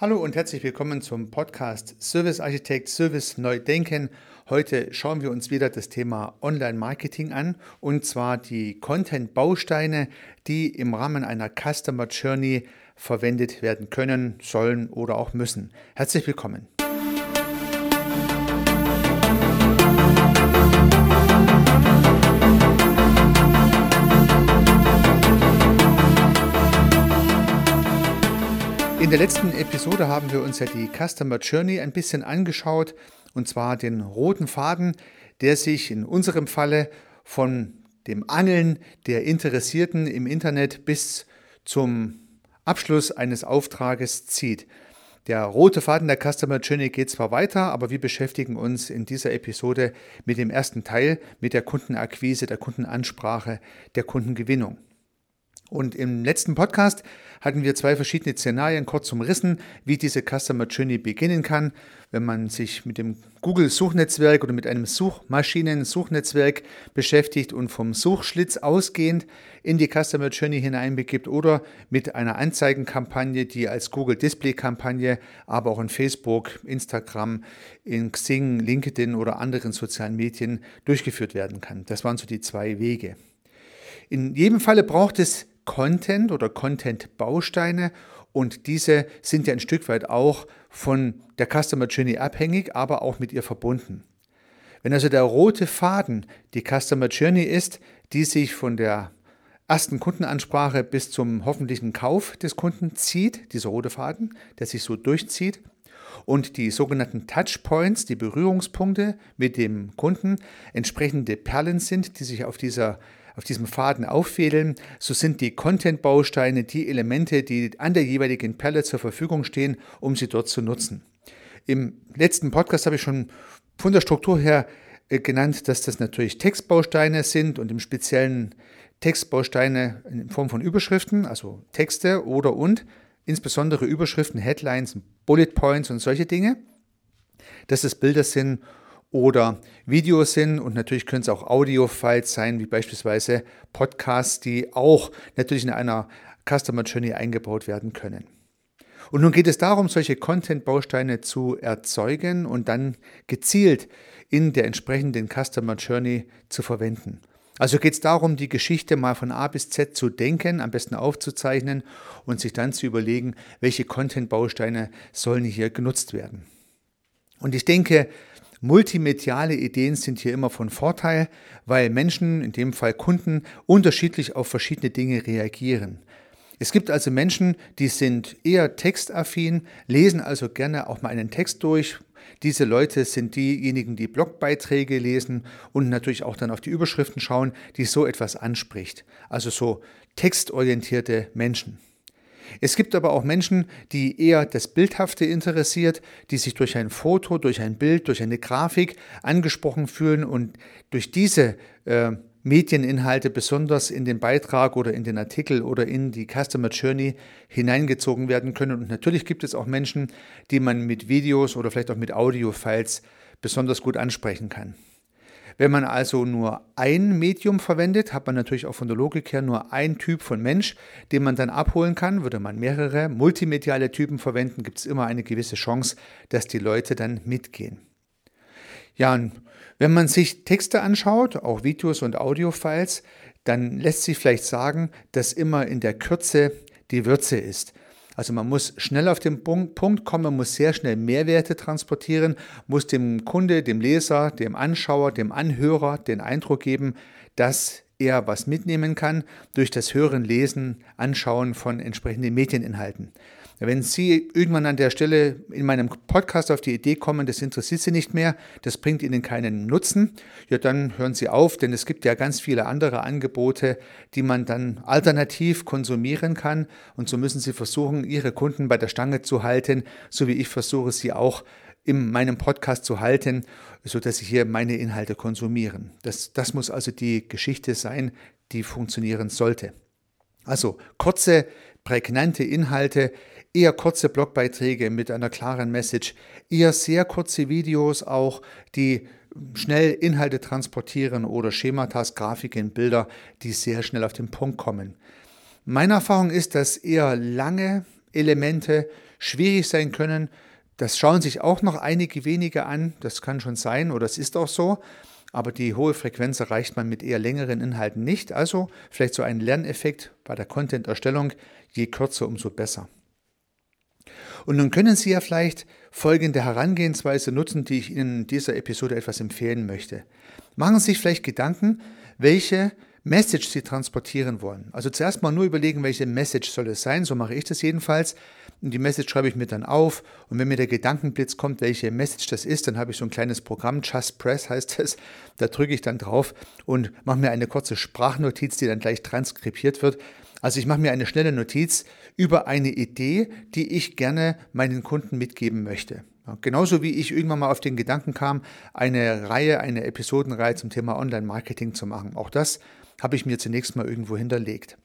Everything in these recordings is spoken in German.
Hallo und herzlich willkommen zum Podcast Service Architekt Service Neu Denken. Heute schauen wir uns wieder das Thema Online Marketing an und zwar die Content Bausteine, die im Rahmen einer Customer Journey verwendet werden können, sollen oder auch müssen. Herzlich willkommen. In der letzten Episode haben wir uns ja die Customer Journey ein bisschen angeschaut, und zwar den roten Faden, der sich in unserem Falle von dem Angeln der Interessierten im Internet bis zum Abschluss eines Auftrages zieht. Der rote Faden der Customer Journey geht zwar weiter, aber wir beschäftigen uns in dieser Episode mit dem ersten Teil, mit der Kundenakquise, der Kundenansprache, der Kundengewinnung. Und im letzten Podcast hatten wir zwei verschiedene Szenarien kurz umrissen, wie diese Customer Journey beginnen kann, wenn man sich mit dem Google-Suchnetzwerk oder mit einem Suchmaschinen-Suchnetzwerk beschäftigt und vom Suchschlitz ausgehend in die Customer Journey hineinbegibt oder mit einer Anzeigenkampagne, die als Google Display-Kampagne, aber auch in Facebook, Instagram, in Xing, LinkedIn oder anderen sozialen Medien durchgeführt werden kann. Das waren so die zwei Wege. In jedem Falle braucht es Content oder Content-Bausteine und diese sind ja ein Stück weit auch von der Customer Journey abhängig, aber auch mit ihr verbunden. Wenn also der rote Faden die Customer Journey ist, die sich von der ersten Kundenansprache bis zum hoffentlichen Kauf des Kunden zieht, dieser rote Faden, der sich so durchzieht, und die sogenannten Touchpoints, die Berührungspunkte mit dem Kunden, entsprechende Perlen sind, die sich auf dieser auf diesem Faden auffädeln, so sind die Content-Bausteine die Elemente, die an der jeweiligen Perle zur Verfügung stehen, um sie dort zu nutzen. Im letzten Podcast habe ich schon von der Struktur her äh, genannt, dass das natürlich Textbausteine sind und im speziellen Textbausteine in Form von Überschriften, also Texte oder und, insbesondere Überschriften, Headlines, Bullet Points und solche Dinge, dass es Bilder sind oder Videos sind und natürlich können es auch Audio-Files sein, wie beispielsweise Podcasts, die auch natürlich in einer Customer Journey eingebaut werden können. Und nun geht es darum, solche Content-Bausteine zu erzeugen und dann gezielt in der entsprechenden Customer Journey zu verwenden. Also geht es darum, die Geschichte mal von A bis Z zu denken, am besten aufzuzeichnen und sich dann zu überlegen, welche Content-Bausteine sollen hier genutzt werden. Und ich denke, Multimediale Ideen sind hier immer von Vorteil, weil Menschen, in dem Fall Kunden, unterschiedlich auf verschiedene Dinge reagieren. Es gibt also Menschen, die sind eher textaffin, lesen also gerne auch mal einen Text durch. Diese Leute sind diejenigen, die Blogbeiträge lesen und natürlich auch dann auf die Überschriften schauen, die so etwas anspricht. Also so textorientierte Menschen. Es gibt aber auch Menschen, die eher das Bildhafte interessiert, die sich durch ein Foto, durch ein Bild, durch eine Grafik angesprochen fühlen und durch diese äh, Medieninhalte besonders in den Beitrag oder in den Artikel oder in die Customer Journey hineingezogen werden können. Und natürlich gibt es auch Menschen, die man mit Videos oder vielleicht auch mit Audio-Files besonders gut ansprechen kann. Wenn man also nur ein Medium verwendet, hat man natürlich auch von der Logik her nur ein Typ von Mensch, den man dann abholen kann. Würde man mehrere multimediale Typen verwenden, gibt es immer eine gewisse Chance, dass die Leute dann mitgehen. Ja, und wenn man sich Texte anschaut, auch Videos und Audiofiles, dann lässt sich vielleicht sagen, dass immer in der Kürze die Würze ist. Also man muss schnell auf den Punkt kommen, man muss sehr schnell Mehrwerte transportieren, muss dem Kunde, dem Leser, dem Anschauer, dem Anhörer den Eindruck geben, dass er was mitnehmen kann durch das Hören, Lesen, Anschauen von entsprechenden Medieninhalten. Wenn Sie irgendwann an der Stelle in meinem Podcast auf die Idee kommen, das interessiert Sie nicht mehr, das bringt Ihnen keinen Nutzen, ja, dann hören Sie auf, denn es gibt ja ganz viele andere Angebote, die man dann alternativ konsumieren kann. Und so müssen Sie versuchen, Ihre Kunden bei der Stange zu halten, so wie ich versuche, sie auch in meinem Podcast zu halten, sodass sie hier meine Inhalte konsumieren. Das, das muss also die Geschichte sein, die funktionieren sollte. Also kurze, prägnante Inhalte, eher kurze Blogbeiträge mit einer klaren Message, eher sehr kurze Videos auch, die schnell Inhalte transportieren oder Schematas, Grafiken, Bilder, die sehr schnell auf den Punkt kommen. Meine Erfahrung ist, dass eher lange Elemente schwierig sein können. Das schauen sich auch noch einige wenige an, das kann schon sein oder es ist auch so, aber die hohe Frequenz erreicht man mit eher längeren Inhalten nicht. Also vielleicht so ein Lerneffekt bei der Content-Erstellung, je kürzer, umso besser. Und nun können Sie ja vielleicht folgende Herangehensweise nutzen, die ich Ihnen in dieser Episode etwas empfehlen möchte. Machen Sie sich vielleicht Gedanken, welche Message Sie transportieren wollen. Also zuerst mal nur überlegen, welche Message soll es sein, so mache ich das jedenfalls. Und die Message schreibe ich mir dann auf. Und wenn mir der Gedankenblitz kommt, welche Message das ist, dann habe ich so ein kleines Programm, Just Press heißt es. Da drücke ich dann drauf und mache mir eine kurze Sprachnotiz, die dann gleich transkribiert wird. Also ich mache mir eine schnelle Notiz über eine Idee, die ich gerne meinen Kunden mitgeben möchte. genauso wie ich irgendwann mal auf den Gedanken kam, eine Reihe, eine Episodenreihe zum Thema Online-Marketing zu machen. Auch das habe ich mir zunächst mal irgendwo hinterlegt.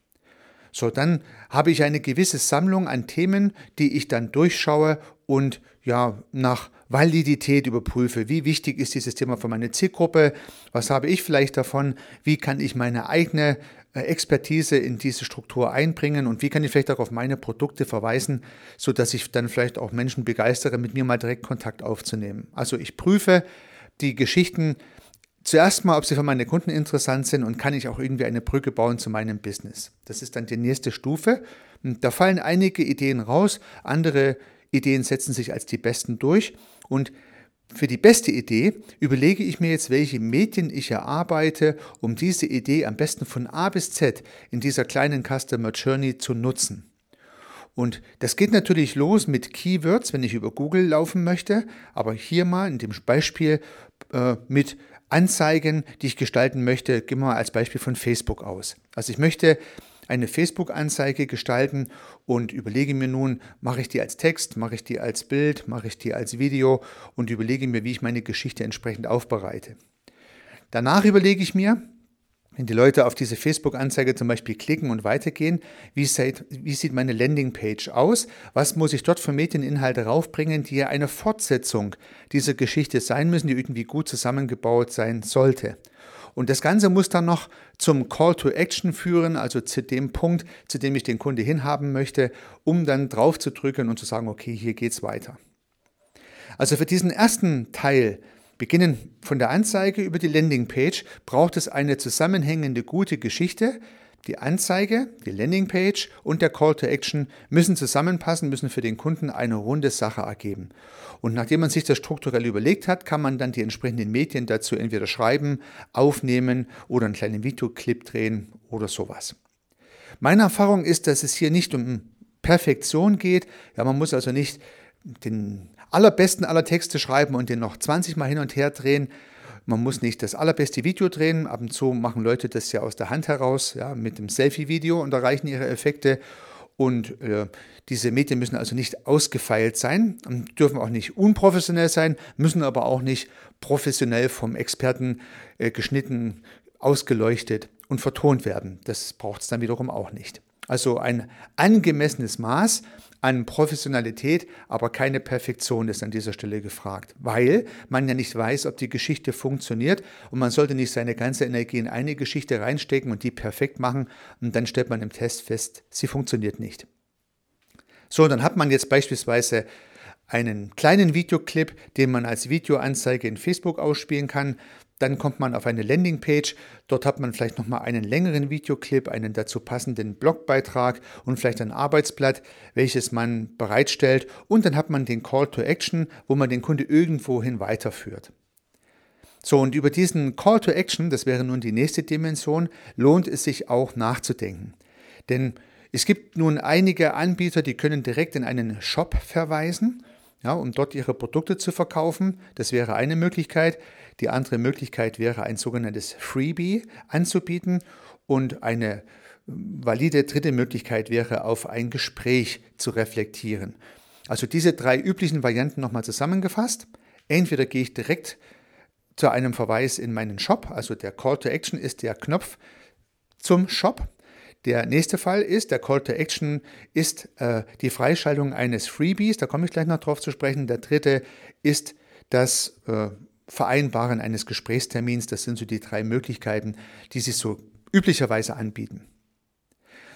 So, dann habe ich eine gewisse Sammlung an Themen, die ich dann durchschaue und ja, nach Validität überprüfe. Wie wichtig ist dieses Thema für meine Zielgruppe? Was habe ich vielleicht davon? Wie kann ich meine eigene Expertise in diese Struktur einbringen und wie kann ich vielleicht auch auf meine Produkte verweisen, sodass ich dann vielleicht auch Menschen begeistere, mit mir mal direkt Kontakt aufzunehmen. Also ich prüfe die Geschichten zuerst mal, ob sie für meine Kunden interessant sind und kann ich auch irgendwie eine Brücke bauen zu meinem Business. Das ist dann die nächste Stufe. Da fallen einige Ideen raus, andere Ideen setzen sich als die besten durch und für die beste Idee überlege ich mir jetzt, welche Medien ich erarbeite, um diese Idee am besten von A bis Z in dieser kleinen Customer Journey zu nutzen. Und das geht natürlich los mit Keywords, wenn ich über Google laufen möchte, aber hier mal in dem Beispiel äh, mit Anzeigen, die ich gestalten möchte, gehen wir mal als Beispiel von Facebook aus. Also ich möchte eine Facebook-Anzeige gestalten und überlege mir nun, mache ich die als Text, mache ich die als Bild, mache ich die als Video und überlege mir, wie ich meine Geschichte entsprechend aufbereite. Danach überlege ich mir, wenn die Leute auf diese Facebook-Anzeige zum Beispiel klicken und weitergehen, wie sieht, wie sieht meine Landingpage aus? Was muss ich dort für Medieninhalte raufbringen, die ja eine Fortsetzung dieser Geschichte sein müssen, die irgendwie gut zusammengebaut sein sollte? Und das Ganze muss dann noch zum Call to Action führen, also zu dem Punkt, zu dem ich den Kunde hinhaben möchte, um dann drauf zu drücken und zu sagen, okay, hier geht's weiter. Also für diesen ersten Teil Beginnen von der Anzeige über die Landingpage braucht es eine zusammenhängende gute Geschichte. Die Anzeige, die Landingpage und der Call to Action müssen zusammenpassen, müssen für den Kunden eine runde Sache ergeben. Und nachdem man sich das strukturell überlegt hat, kann man dann die entsprechenden Medien dazu entweder schreiben, aufnehmen oder einen kleinen Videoclip drehen oder sowas. Meine Erfahrung ist, dass es hier nicht um Perfektion geht. Ja, man muss also nicht den allerbesten aller Texte schreiben und den noch 20 Mal hin und her drehen. Man muss nicht das allerbeste Video drehen. Ab und zu machen Leute das ja aus der Hand heraus, ja, mit dem Selfie-Video und erreichen ihre Effekte. Und äh, diese Medien müssen also nicht ausgefeilt sein, dürfen auch nicht unprofessionell sein, müssen aber auch nicht professionell vom Experten äh, geschnitten, ausgeleuchtet und vertont werden. Das braucht es dann wiederum auch nicht. Also ein angemessenes Maß an Professionalität, aber keine Perfektion ist an dieser Stelle gefragt, weil man ja nicht weiß, ob die Geschichte funktioniert und man sollte nicht seine ganze Energie in eine Geschichte reinstecken und die perfekt machen und dann stellt man im Test fest, sie funktioniert nicht. So, dann hat man jetzt beispielsweise einen kleinen Videoclip, den man als Videoanzeige in Facebook ausspielen kann. Dann kommt man auf eine Landingpage. Dort hat man vielleicht nochmal einen längeren Videoclip, einen dazu passenden Blogbeitrag und vielleicht ein Arbeitsblatt, welches man bereitstellt. Und dann hat man den Call to Action, wo man den Kunde irgendwohin weiterführt. So, und über diesen Call to Action, das wäre nun die nächste Dimension, lohnt es sich auch nachzudenken. Denn es gibt nun einige Anbieter, die können direkt in einen Shop verweisen ja, um dort ihre Produkte zu verkaufen. Das wäre eine Möglichkeit. Die andere Möglichkeit wäre, ein sogenanntes Freebie anzubieten. Und eine valide dritte Möglichkeit wäre, auf ein Gespräch zu reflektieren. Also diese drei üblichen Varianten nochmal zusammengefasst. Entweder gehe ich direkt zu einem Verweis in meinen Shop, also der Call to Action ist der Knopf zum Shop. Der nächste Fall ist, der Call to Action ist äh, die Freischaltung eines Freebies, da komme ich gleich noch drauf zu sprechen. Der dritte ist das äh, Vereinbaren eines Gesprächstermins. Das sind so die drei Möglichkeiten, die sich so üblicherweise anbieten.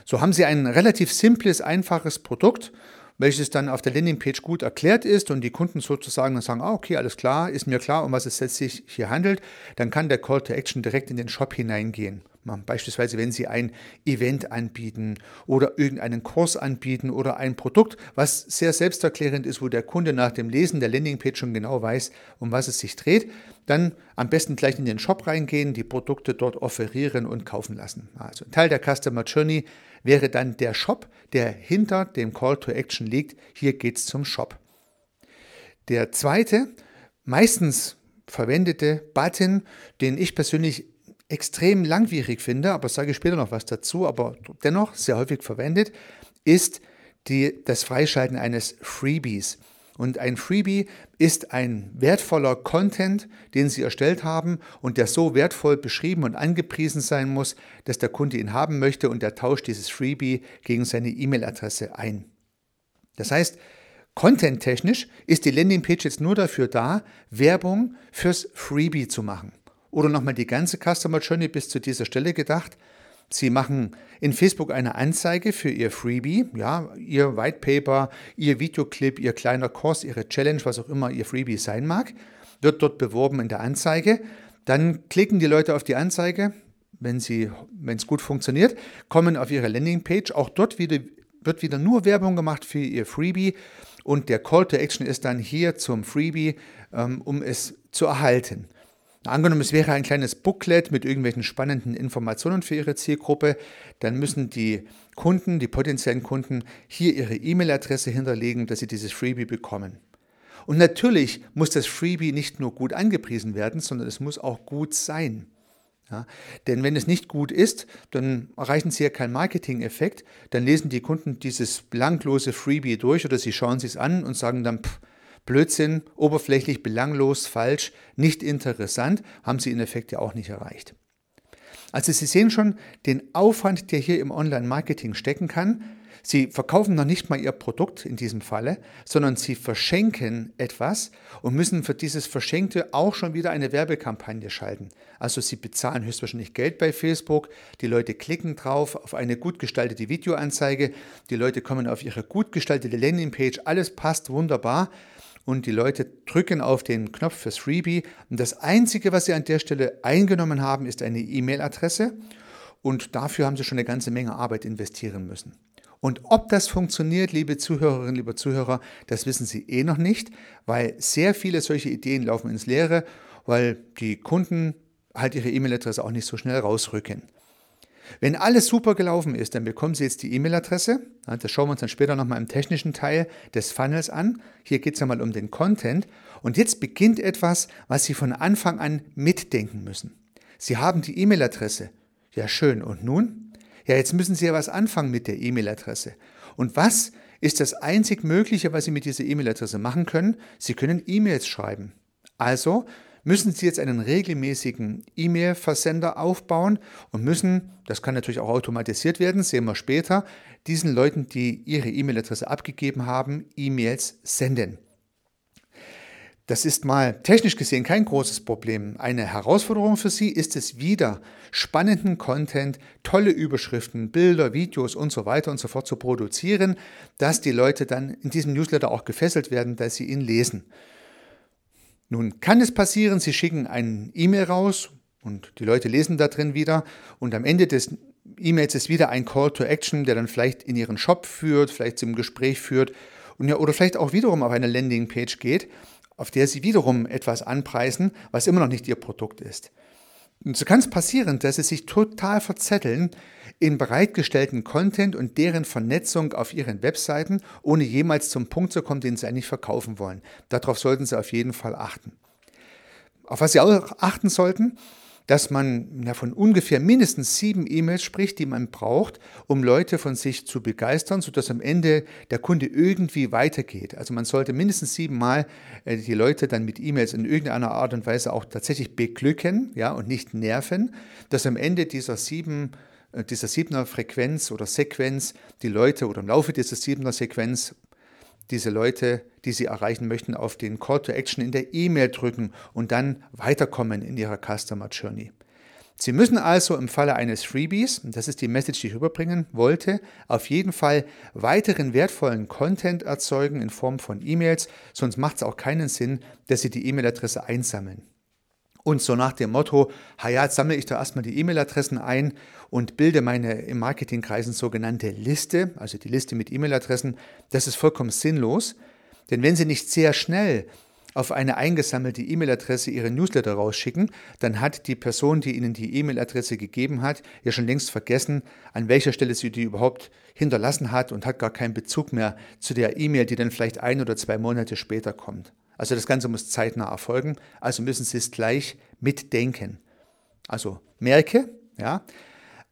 So haben Sie ein relativ simples, einfaches Produkt, welches dann auf der Landingpage gut erklärt ist und die Kunden sozusagen dann sagen, ah, okay, alles klar, ist mir klar, um was es sich hier handelt, dann kann der Call to Action direkt in den Shop hineingehen. Beispielsweise, wenn Sie ein Event anbieten oder irgendeinen Kurs anbieten oder ein Produkt, was sehr selbsterklärend ist, wo der Kunde nach dem Lesen der Landingpage schon genau weiß, um was es sich dreht, dann am besten gleich in den Shop reingehen, die Produkte dort offerieren und kaufen lassen. Also ein Teil der Customer Journey wäre dann der Shop, der hinter dem Call to Action liegt. Hier geht es zum Shop. Der zweite, meistens verwendete Button, den ich persönlich extrem langwierig finde, aber sage ich später noch was dazu, aber dennoch sehr häufig verwendet, ist die, das Freischalten eines Freebies. Und ein Freebie ist ein wertvoller Content, den Sie erstellt haben und der so wertvoll beschrieben und angepriesen sein muss, dass der Kunde ihn haben möchte und er tauscht dieses Freebie gegen seine E-Mail-Adresse ein. Das heißt, content-technisch ist die Landingpage jetzt nur dafür da, Werbung fürs Freebie zu machen. Oder nochmal die ganze Customer Journey bis zu dieser Stelle gedacht. Sie machen in Facebook eine Anzeige für Ihr Freebie, ja, Ihr White Paper, Ihr Videoclip, Ihr kleiner Kurs, Ihre Challenge, was auch immer Ihr Freebie sein mag, wird dort beworben in der Anzeige. Dann klicken die Leute auf die Anzeige, wenn es gut funktioniert, kommen auf Ihre Landingpage. Auch dort wieder, wird wieder nur Werbung gemacht für Ihr Freebie und der Call to Action ist dann hier zum Freebie, ähm, um es zu erhalten. Angenommen, es wäre ein kleines Booklet mit irgendwelchen spannenden Informationen für Ihre Zielgruppe, dann müssen die Kunden, die potenziellen Kunden, hier ihre E-Mail-Adresse hinterlegen, dass sie dieses Freebie bekommen. Und natürlich muss das Freebie nicht nur gut angepriesen werden, sondern es muss auch gut sein. Ja, denn wenn es nicht gut ist, dann erreichen Sie ja keinen Marketing-Effekt. Dann lesen die Kunden dieses blanklose Freebie durch oder sie schauen es an und sagen dann, pff, Blödsinn, oberflächlich, belanglos, falsch, nicht interessant, haben Sie in Effekt ja auch nicht erreicht. Also Sie sehen schon den Aufwand, der hier im Online-Marketing stecken kann. Sie verkaufen noch nicht mal Ihr Produkt in diesem Falle, sondern Sie verschenken etwas und müssen für dieses Verschenkte auch schon wieder eine Werbekampagne schalten. Also Sie bezahlen höchstwahrscheinlich Geld bei Facebook, die Leute klicken drauf auf eine gut gestaltete Videoanzeige, die Leute kommen auf Ihre gut gestaltete Landingpage, alles passt wunderbar und die Leute drücken auf den Knopf fürs Freebie und das Einzige, was sie an der Stelle eingenommen haben, ist eine E-Mail-Adresse und dafür haben sie schon eine ganze Menge Arbeit investieren müssen. Und ob das funktioniert, liebe Zuhörerinnen, liebe Zuhörer, das wissen Sie eh noch nicht, weil sehr viele solche Ideen laufen ins Leere, weil die Kunden halt ihre E-Mail-Adresse auch nicht so schnell rausrücken. Wenn alles super gelaufen ist, dann bekommen Sie jetzt die E-Mail-Adresse. Das schauen wir uns dann später nochmal im technischen Teil des Funnels an. Hier geht es ja mal um den Content. Und jetzt beginnt etwas, was Sie von Anfang an mitdenken müssen. Sie haben die E-Mail-Adresse. Ja, schön. Und nun? Ja, jetzt müssen Sie ja was anfangen mit der E-Mail-Adresse. Und was ist das einzig Mögliche, was Sie mit dieser E-Mail-Adresse machen können? Sie können E-Mails schreiben. Also müssen Sie jetzt einen regelmäßigen E-Mail-Versender aufbauen und müssen, das kann natürlich auch automatisiert werden, sehen wir später, diesen Leuten, die ihre E-Mail-Adresse abgegeben haben, E-Mails senden. Das ist mal technisch gesehen kein großes Problem. Eine Herausforderung für Sie ist es wieder, spannenden Content, tolle Überschriften, Bilder, Videos und so weiter und so fort zu produzieren, dass die Leute dann in diesem Newsletter auch gefesselt werden, dass sie ihn lesen. Nun kann es passieren, Sie schicken ein E-Mail raus und die Leute lesen da drin wieder und am Ende des E-Mails ist wieder ein Call to Action, der dann vielleicht in Ihren Shop führt, vielleicht zum Gespräch führt und ja, oder vielleicht auch wiederum auf eine Landingpage geht, auf der Sie wiederum etwas anpreisen, was immer noch nicht Ihr Produkt ist. Und so kann es passieren, dass Sie sich total verzetteln in bereitgestellten Content und deren Vernetzung auf Ihren Webseiten, ohne jemals zum Punkt zu kommen, den Sie eigentlich verkaufen wollen. Darauf sollten Sie auf jeden Fall achten. Auf was Sie auch achten sollten, dass man ja, von ungefähr mindestens sieben E-Mails spricht, die man braucht, um Leute von sich zu begeistern, sodass am Ende der Kunde irgendwie weitergeht. Also man sollte mindestens siebenmal äh, die Leute dann mit E-Mails in irgendeiner Art und Weise auch tatsächlich beglücken ja, und nicht nerven, dass am Ende dieser sieben äh, dieser siebener Frequenz oder Sequenz die Leute oder im Laufe dieser siebener Sequenz diese Leute, die Sie erreichen möchten, auf den Call to Action in der E-Mail drücken und dann weiterkommen in Ihrer Customer Journey. Sie müssen also im Falle eines Freebies, das ist die Message, die ich überbringen wollte, auf jeden Fall weiteren wertvollen Content erzeugen in Form von E-Mails, sonst macht es auch keinen Sinn, dass Sie die E-Mail-Adresse einsammeln. Und so nach dem Motto, ja, jetzt sammle ich da erstmal die E-Mail-Adressen ein und bilde meine im Marketingkreisen sogenannte Liste, also die Liste mit E-Mail-Adressen, das ist vollkommen sinnlos. Denn wenn Sie nicht sehr schnell auf eine eingesammelte E-Mail-Adresse Ihre Newsletter rausschicken, dann hat die Person, die Ihnen die E-Mail-Adresse gegeben hat, ja schon längst vergessen, an welcher Stelle sie die überhaupt hinterlassen hat und hat gar keinen Bezug mehr zu der E-Mail, die dann vielleicht ein oder zwei Monate später kommt. Also das Ganze muss zeitnah erfolgen, also müssen Sie es gleich mitdenken. Also merke, ja,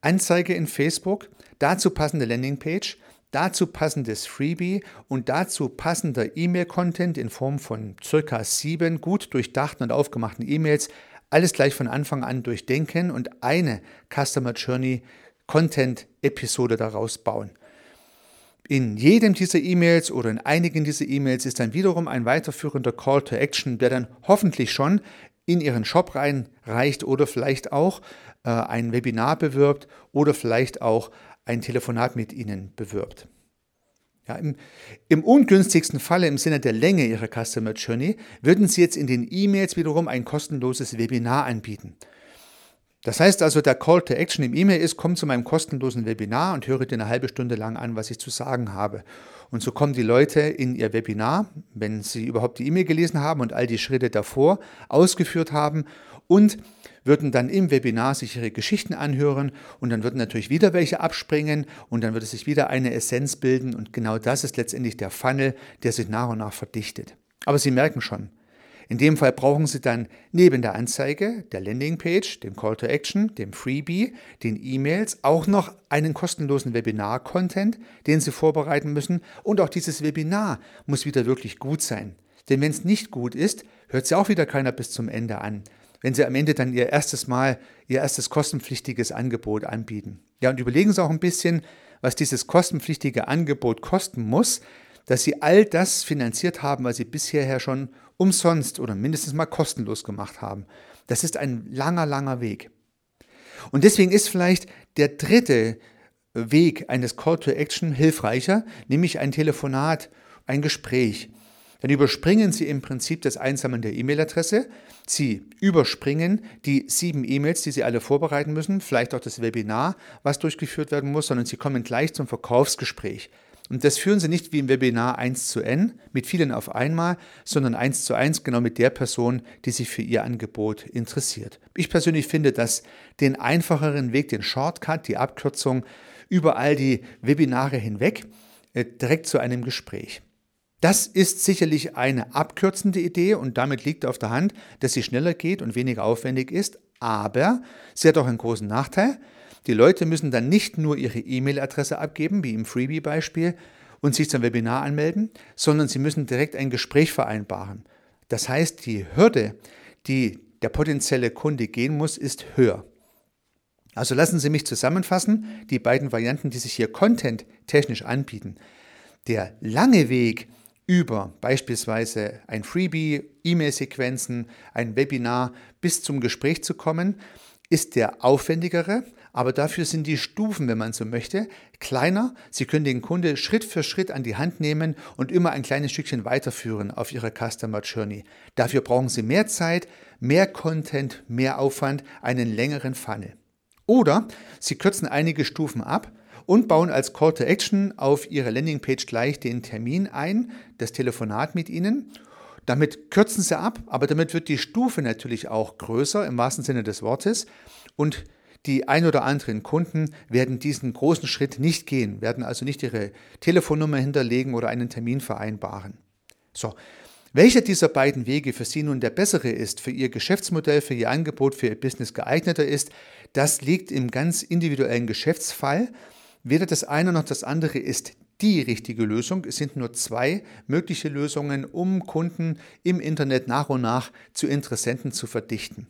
Anzeige in Facebook, dazu passende Landingpage, dazu passendes Freebie und dazu passender E-Mail-Content in Form von circa sieben gut durchdachten und aufgemachten E-Mails, alles gleich von Anfang an durchdenken und eine Customer Journey Content-Episode daraus bauen. In jedem dieser E-Mails oder in einigen dieser E-Mails ist dann wiederum ein weiterführender Call to Action, der dann hoffentlich schon in Ihren Shop reinreicht oder vielleicht auch äh, ein Webinar bewirbt oder vielleicht auch ein Telefonat mit Ihnen bewirbt. Ja, im, Im ungünstigsten Falle im Sinne der Länge Ihrer Customer Journey würden Sie jetzt in den E-Mails wiederum ein kostenloses Webinar anbieten. Das heißt also, der Call to Action im E-Mail ist, komm zu meinem kostenlosen Webinar und höre dir eine halbe Stunde lang an, was ich zu sagen habe. Und so kommen die Leute in ihr Webinar, wenn sie überhaupt die E-Mail gelesen haben und all die Schritte davor ausgeführt haben und würden dann im Webinar sich ihre Geschichten anhören und dann würden natürlich wieder welche abspringen und dann würde sich wieder eine Essenz bilden und genau das ist letztendlich der Funnel, der sich nach und nach verdichtet. Aber Sie merken schon, in dem Fall brauchen Sie dann neben der Anzeige, der Landingpage, dem Call to Action, dem Freebie, den E-Mails auch noch einen kostenlosen Webinar-Content, den Sie vorbereiten müssen. Und auch dieses Webinar muss wieder wirklich gut sein. Denn wenn es nicht gut ist, hört sie auch wieder keiner bis zum Ende an wenn Sie am Ende dann Ihr erstes Mal, Ihr erstes kostenpflichtiges Angebot anbieten. Ja, und überlegen Sie auch ein bisschen, was dieses kostenpflichtige Angebot kosten muss, dass Sie all das finanziert haben, was Sie bisher schon umsonst oder mindestens mal kostenlos gemacht haben. Das ist ein langer, langer Weg. Und deswegen ist vielleicht der dritte Weg eines Call to Action hilfreicher, nämlich ein Telefonat, ein Gespräch. Dann überspringen Sie im Prinzip das Einsammeln der E-Mail-Adresse. Sie überspringen die sieben E-Mails, die Sie alle vorbereiten müssen, vielleicht auch das Webinar, was durchgeführt werden muss, sondern Sie kommen gleich zum Verkaufsgespräch. Und das führen Sie nicht wie im Webinar 1 zu N mit vielen auf einmal, sondern 1 zu 1 genau mit der Person, die sich für Ihr Angebot interessiert. Ich persönlich finde das den einfacheren Weg, den Shortcut, die Abkürzung über all die Webinare hinweg, äh, direkt zu einem Gespräch. Das ist sicherlich eine abkürzende Idee und damit liegt auf der Hand, dass sie schneller geht und weniger aufwendig ist, aber sie hat auch einen großen Nachteil. Die Leute müssen dann nicht nur ihre E-Mail-Adresse abgeben, wie im Freebie-Beispiel, und sich zum Webinar anmelden, sondern sie müssen direkt ein Gespräch vereinbaren. Das heißt, die Hürde, die der potenzielle Kunde gehen muss, ist höher. Also lassen Sie mich zusammenfassen, die beiden Varianten, die sich hier content-technisch anbieten. Der lange Weg über beispielsweise ein Freebie, E-Mail-Sequenzen, ein Webinar bis zum Gespräch zu kommen, ist der aufwendigere, aber dafür sind die Stufen, wenn man so möchte, kleiner. Sie können den Kunde Schritt für Schritt an die Hand nehmen und immer ein kleines Stückchen weiterführen auf Ihrer Customer Journey. Dafür brauchen Sie mehr Zeit, mehr Content, mehr Aufwand, einen längeren Funnel. Oder Sie kürzen einige Stufen ab und bauen als Call to Action auf Ihre Landingpage gleich den Termin ein, das Telefonat mit Ihnen. Damit kürzen Sie ab, aber damit wird die Stufe natürlich auch größer im wahrsten Sinne des Wortes und die ein oder anderen Kunden werden diesen großen Schritt nicht gehen, werden also nicht ihre Telefonnummer hinterlegen oder einen Termin vereinbaren. So, welcher dieser beiden Wege für Sie nun der bessere ist, für Ihr Geschäftsmodell, für Ihr Angebot, für Ihr Business geeigneter ist, das liegt im ganz individuellen Geschäftsfall. Weder das eine noch das andere ist die richtige Lösung. Es sind nur zwei mögliche Lösungen, um Kunden im Internet nach und nach zu Interessenten zu verdichten.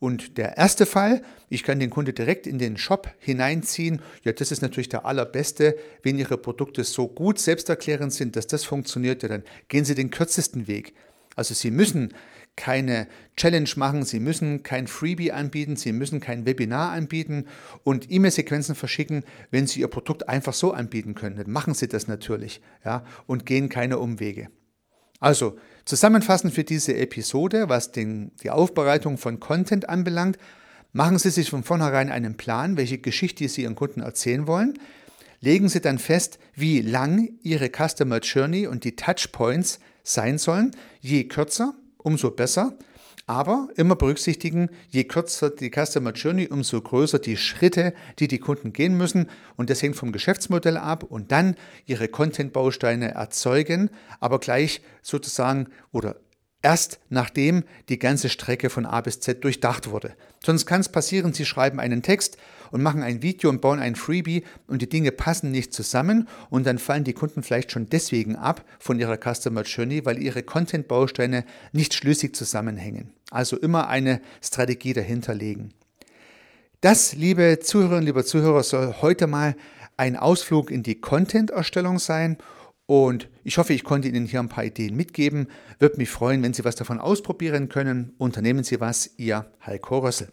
Und der erste Fall, ich kann den Kunde direkt in den Shop hineinziehen. Ja, das ist natürlich der allerbeste. Wenn Ihre Produkte so gut selbsterklärend sind, dass das funktioniert, ja, dann gehen Sie den kürzesten Weg. Also Sie müssen keine Challenge machen, Sie müssen kein Freebie anbieten, Sie müssen kein Webinar anbieten und E-Mail-Sequenzen verschicken, wenn Sie Ihr Produkt einfach so anbieten können. Dann machen Sie das natürlich ja, und gehen keine Umwege. Also, zusammenfassend für diese Episode, was den, die Aufbereitung von Content anbelangt, machen Sie sich von vornherein einen Plan, welche Geschichte Sie Ihren Kunden erzählen wollen. Legen Sie dann fest, wie lang Ihre Customer Journey und die Touchpoints sein sollen. Je kürzer, umso besser. Aber immer berücksichtigen, je kürzer die Customer Journey, umso größer die Schritte, die die Kunden gehen müssen. Und das hängt vom Geschäftsmodell ab. Und dann ihre Content-Bausteine erzeugen, aber gleich sozusagen oder Erst nachdem die ganze Strecke von A bis Z durchdacht wurde. Sonst kann es passieren, Sie schreiben einen Text und machen ein Video und bauen ein Freebie und die Dinge passen nicht zusammen und dann fallen die Kunden vielleicht schon deswegen ab von ihrer Customer Journey, weil ihre Content-Bausteine nicht schlüssig zusammenhängen. Also immer eine Strategie dahinter legen. Das, liebe Zuhörerinnen, lieber Zuhörer, soll heute mal ein Ausflug in die Content-Erstellung sein und ich hoffe, ich konnte Ihnen hier ein paar Ideen mitgeben. Würde mich freuen, wenn Sie was davon ausprobieren können. Unternehmen Sie was, Ihr Heiko Rössel.